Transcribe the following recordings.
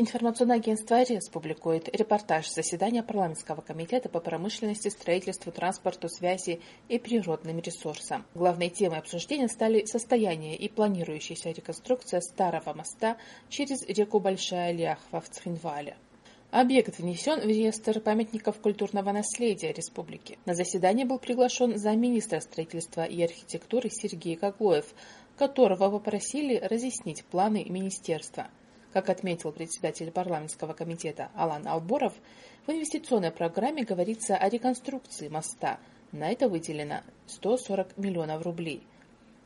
Информационное агентство РЕС публикует репортаж заседания парламентского комитета по промышленности, строительству, транспорту, связи и природным ресурсам. Главной темой обсуждения стали состояние и планирующаяся реконструкция старого моста через реку Большая Ляхва в Цхинвале. Объект внесен в реестр памятников культурного наследия республики. На заседание был приглашен замминистра строительства и архитектуры Сергей Коглоев, которого попросили разъяснить планы министерства. Как отметил председатель парламентского комитета Алан Алборов, в инвестиционной программе говорится о реконструкции моста. На это выделено 140 миллионов рублей.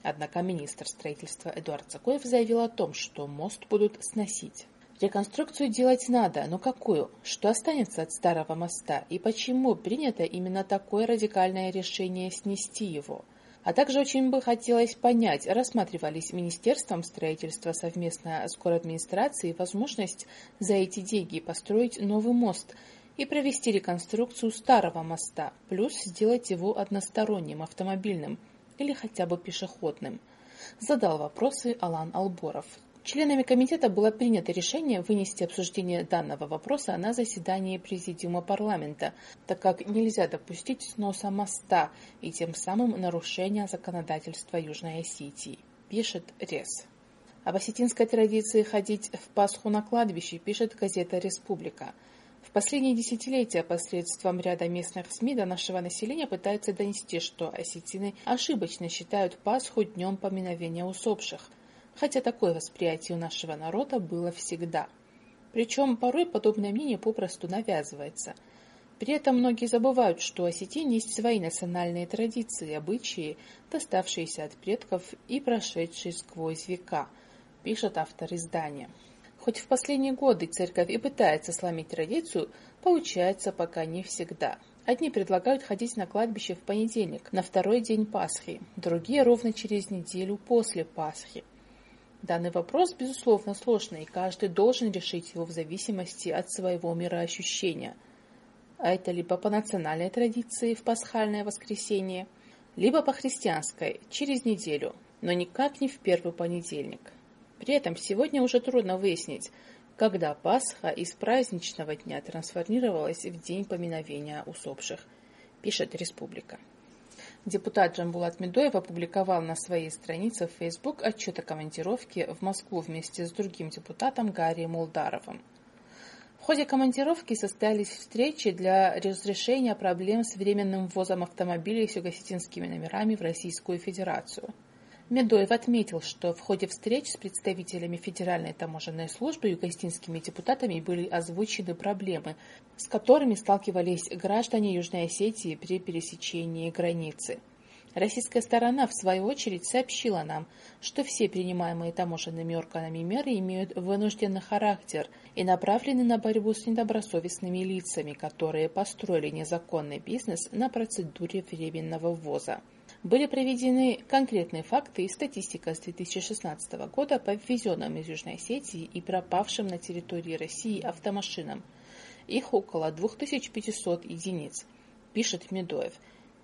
Однако министр строительства Эдуард Цакоев заявил о том, что мост будут сносить. Реконструкцию делать надо, но какую? Что останется от старого моста? И почему принято именно такое радикальное решение снести его? А также очень бы хотелось понять, рассматривались Министерством строительства совместно с администрацией возможность за эти деньги построить новый мост и провести реконструкцию старого моста, плюс сделать его односторонним, автомобильным или хотя бы пешеходным. Задал вопросы Алан Алборов, Членами комитета было принято решение вынести обсуждение данного вопроса на заседание Президиума парламента, так как нельзя допустить сноса моста и тем самым нарушения законодательства Южной Осетии, пишет РЕС. Об осетинской традиции ходить в Пасху на кладбище пишет газета «Республика». В последние десятилетия посредством ряда местных СМИ до нашего населения пытаются донести, что осетины ошибочно считают Пасху днем поминовения усопших – хотя такое восприятие у нашего народа было всегда. Причем порой подобное мнение попросту навязывается. При этом многие забывают, что у осетин есть свои национальные традиции, обычаи, доставшиеся от предков и прошедшие сквозь века, пишет автор издания. Хоть в последние годы церковь и пытается сломить традицию, получается пока не всегда. Одни предлагают ходить на кладбище в понедельник, на второй день Пасхи, другие ровно через неделю после Пасхи. Данный вопрос, безусловно, сложный, и каждый должен решить его в зависимости от своего мироощущения. А это либо по национальной традиции в пасхальное воскресенье, либо по христианской через неделю, но никак не в первый понедельник. При этом сегодня уже трудно выяснить, когда Пасха из праздничного дня трансформировалась в день поминовения усопших, пишет Республика. Депутат Джамбулат Медоев опубликовал на своей странице в Facebook отчет о командировке в Москву вместе с другим депутатом Гарри Мулдаровым. В ходе командировки состоялись встречи для разрешения проблем с временным ввозом автомобилей с югосетинскими номерами в Российскую Федерацию – Медоев отметил, что в ходе встреч с представителями Федеральной таможенной службы и югостинскими депутатами были озвучены проблемы, с которыми сталкивались граждане Южной Осетии при пересечении границы. Российская сторона, в свою очередь, сообщила нам, что все принимаемые таможенными органами меры имеют вынужденный характер и направлены на борьбу с недобросовестными лицами, которые построили незаконный бизнес на процедуре временного ввоза были проведены конкретные факты и статистика с 2016 года по ввезенным из Южной Осетии и пропавшим на территории России автомашинам. Их около 2500 единиц, пишет Медоев.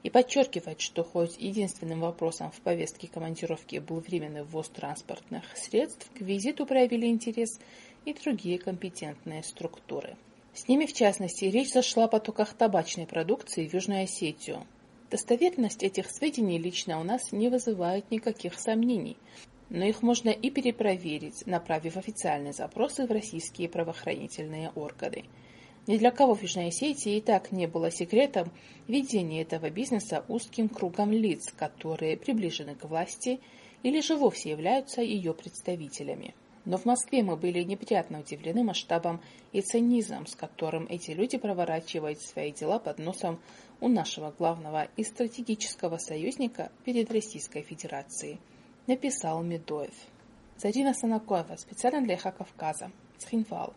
И подчеркивает, что хоть единственным вопросом в повестке командировки был временный ввоз транспортных средств, к визиту проявили интерес и другие компетентные структуры. С ними, в частности, речь зашла о потоках табачной продукции в Южную Осетию, Достоверность этих сведений лично у нас не вызывает никаких сомнений, но их можно и перепроверить, направив официальные запросы в российские правоохранительные органы. Ни для кого в Южной Осетии и так не было секретом ведения этого бизнеса узким кругом лиц, которые приближены к власти или же вовсе являются ее представителями. Но в Москве мы были неприятно удивлены масштабом и цинизмом, с которым эти люди проворачивают свои дела под носом у нашего главного и стратегического союзника перед Российской Федерацией, написал Медоев. Зарина Санакоева, специально для Эхо Кавказа, Цхинвал.